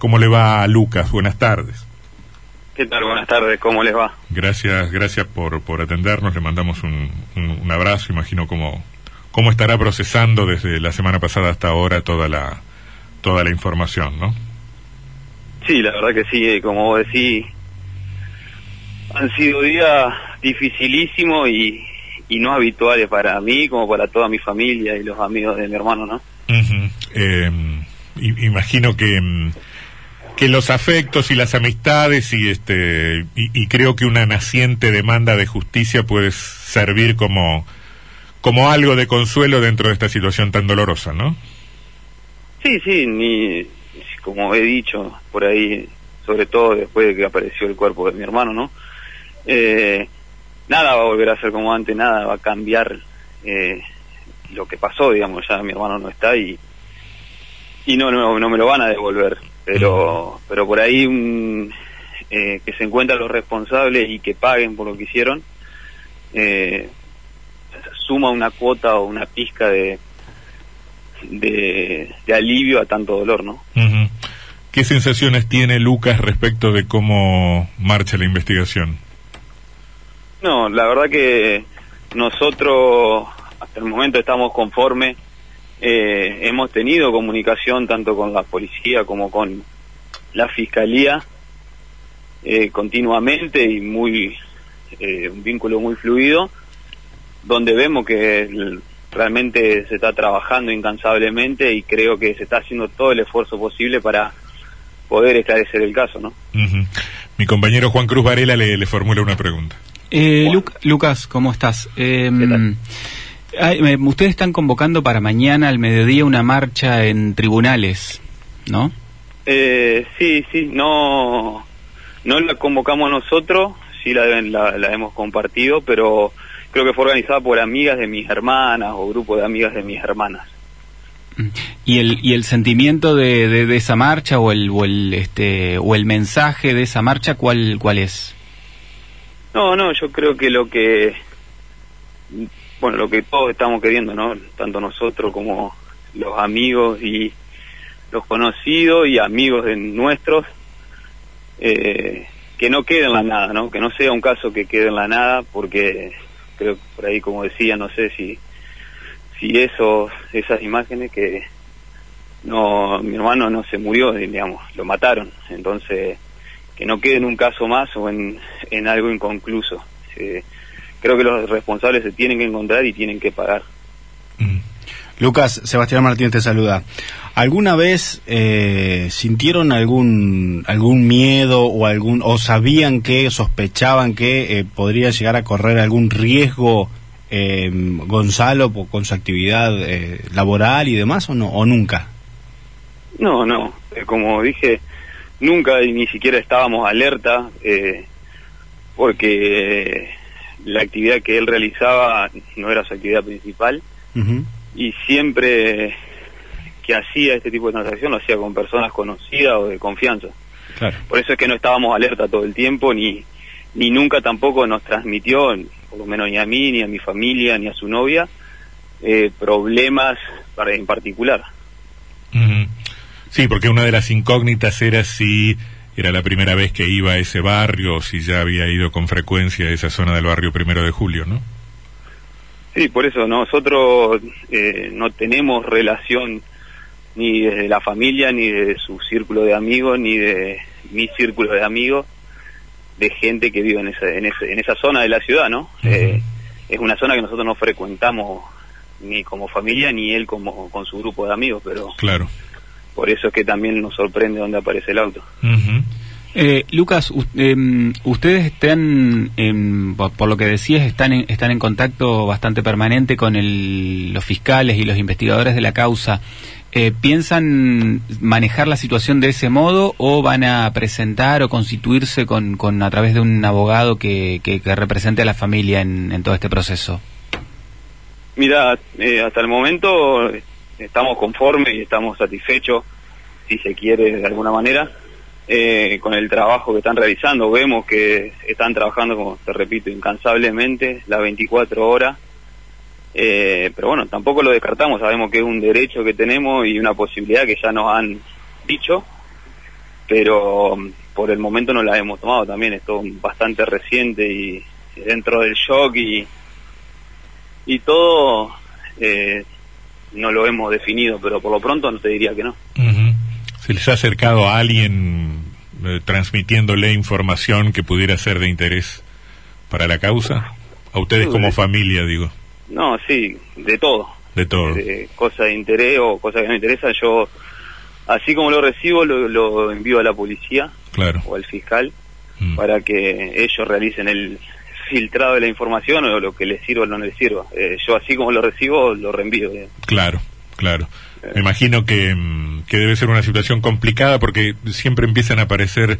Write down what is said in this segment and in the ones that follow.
¿Cómo le va a Lucas? Buenas tardes. ¿Qué tal? Buenas tardes, ¿cómo les va? Gracias, gracias por, por atendernos, le mandamos un, un, abrazo, imagino cómo, cómo estará procesando desde la semana pasada hasta ahora toda la, toda la información, ¿no? Sí, la verdad que sí, eh, como vos decís, han sido días dificilísimos y, y no habituales para mí como para toda mi familia y los amigos de mi hermano, ¿no? eh, imagino que mm, que los afectos y las amistades y este y, creo que una naciente demanda de justicia puede servir como como algo de consuelo dentro de esta situación tan dolorosa, ¿no? Sí, sí, ni como he dicho por ahí, sobre todo después de que apareció el cuerpo de mi hermano, ¿no? Eh, nada va a volver a ser como antes, nada va a cambiar eh, lo que pasó, digamos, ya mi hermano no está y y no no, no me lo van a devolver pero pero por ahí un, eh, que se encuentran los responsables y que paguen por lo que hicieron eh, suma una cuota o una pizca de, de, alivio a tanto dolor, ¿no? ¿Qué sensaciones tiene Lucas respecto de cómo marcha la investigación? No, la verdad que nosotros hasta el momento estamos conformes eh, hemos tenido comunicación tanto con la policía como con la fiscalía eh, continuamente y muy eh, un vínculo muy fluido donde vemos que realmente se está trabajando incansablemente y creo que se está haciendo todo el esfuerzo posible para poder esclarecer el caso, ¿no? Mi compañero Juan Cruz Varela le, formula una pregunta. Lucas, ¿cómo estás? Em, ustedes están convocando para mañana al mediodía una marcha en tribunales, ¿no? Eh, sí, sí, no, no la convocamos nosotros, sí la, la, hemos compartido, pero creo que fue organizada por amigas de mis hermanas o grupo de amigas de mis hermanas. ¿Y el, y el sentimiento de, de, esa marcha o el, o el, este, o el mensaje de esa marcha, cuál, cuál es? No, no, yo creo que lo que bueno, lo que todos estamos queriendo, ¿no? Tanto nosotros como los amigos y los conocidos y amigos de nuestros, eh, que no quede en la nada, ¿no? Que no sea un caso que quede en la nada, porque creo que por ahí, como decía, no sé si, si esos, esas imágenes que no, mi hermano no se murió, digamos, lo mataron, entonces que no quede en un caso más o en, en algo inconcluso. Eh, creo que los responsables se tienen que encontrar y tienen que pagar. Mm. Lucas, Sebastián Martínez te saluda. ¿Alguna vez eh, sintieron algún algún miedo o algún o sabían que sospechaban que eh, podría llegar a correr algún riesgo eh, Gonzalo con su actividad laboral y demás o no o nunca? No, no. como dije, nunca y ni siquiera estábamos alerta porque la actividad que él realizaba no era su actividad principal y siempre que hacía este tipo de transacción lo hacía con personas conocidas o de confianza. Por eso es que no estábamos alerta todo el tiempo ni, ni nunca tampoco nos transmitió, por lo menos ni a mí, ni a mi familia, ni a su novia, eh, problemas para, en particular. Sí, porque una de las incógnitas era si era la primera vez que iba a ese barrio, si ya había ido con frecuencia a esa zona del barrio primero de julio, ¿no? Sí, por eso nosotros eh, no tenemos relación ni de la familia, ni de su círculo de amigos, ni de mi círculo de amigos, de gente que vive en esa, en, esa, en esa zona de la ciudad, ¿no? Eh, es una zona que nosotros no frecuentamos ni como familia, ni él como con su grupo de amigos, pero... Claro por eso es que también nos sorprende dónde aparece el auto. Eh, Lucas, em, ustedes están, em, por, lo que decías, están en, están en contacto bastante permanente con los fiscales y los investigadores de la causa. Eh, ¿Piensan manejar la situación de ese modo o van a presentar o constituirse con, con a través de un abogado que, que, represente a la familia en, en todo este proceso? Mira, eh, hasta el momento estamos conformes y estamos satisfechos, si se quiere de alguna manera, eh, con el trabajo que están realizando. Vemos que están trabajando, como te repito, incansablemente, las 24 horas. Eh, pero bueno, tampoco lo descartamos, sabemos que es un derecho que tenemos y una posibilidad que ya nos han dicho. pero por el momento no la hemos tomado también, es bastante reciente y dentro del shock y, y todo eh, no lo hemos definido, pero por lo pronto no te diría que no. ¿Se les ha acercado a alguien eh, transmitiéndole información que pudiera ser de interés para la causa? A ustedes como familia, digo. No, sí, de todo. De todo. cosas de interés o cosas que me interesan, yo, así como lo recibo, lo, envío a la policía claro. o al fiscal mm. para que ellos realicen el filtrado de la información o lo que les sirva o no les sirva. Eh, yo, así como lo recibo, lo reenvío. Claro, claro. Eh. Me imagino que, mm, que debe ser una situación complicada porque siempre empiezan a aparecer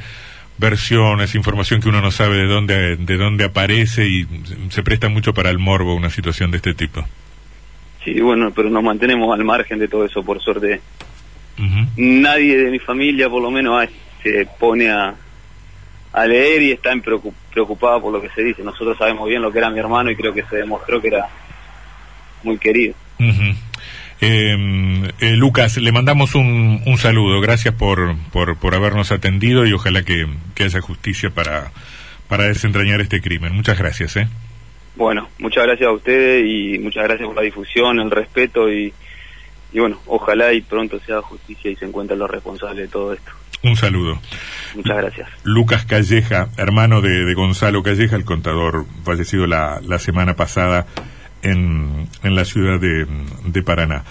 versiones, información que uno no sabe de dónde, de dónde aparece y se presta mucho para el morbo una situación de este tipo. Sí, bueno, pero nos mantenemos al margen de todo eso, por suerte. Nadie de mi familia, por lo menos, se pone a, a leer y está preocupada por lo que se dice. Nosotros sabemos bien lo que era mi hermano y creo que se demostró que era muy querido. Em, eh, Lucas, le mandamos un, un saludo. Gracias por, por, por, habernos atendido y ojalá que, que, haya justicia para, para desentrañar este crimen. Muchas gracias. ¿eh? Bueno, muchas gracias a ustedes y muchas gracias por la difusión, el respeto y, y bueno, ojalá y pronto se haga justicia y se encuentren los responsables de todo esto. Un saludo. Muchas gracias. Lucas Calleja, hermano de, de Gonzalo Calleja, el contador fallecido la, la semana pasada en, en la ciudad de, de Paraná.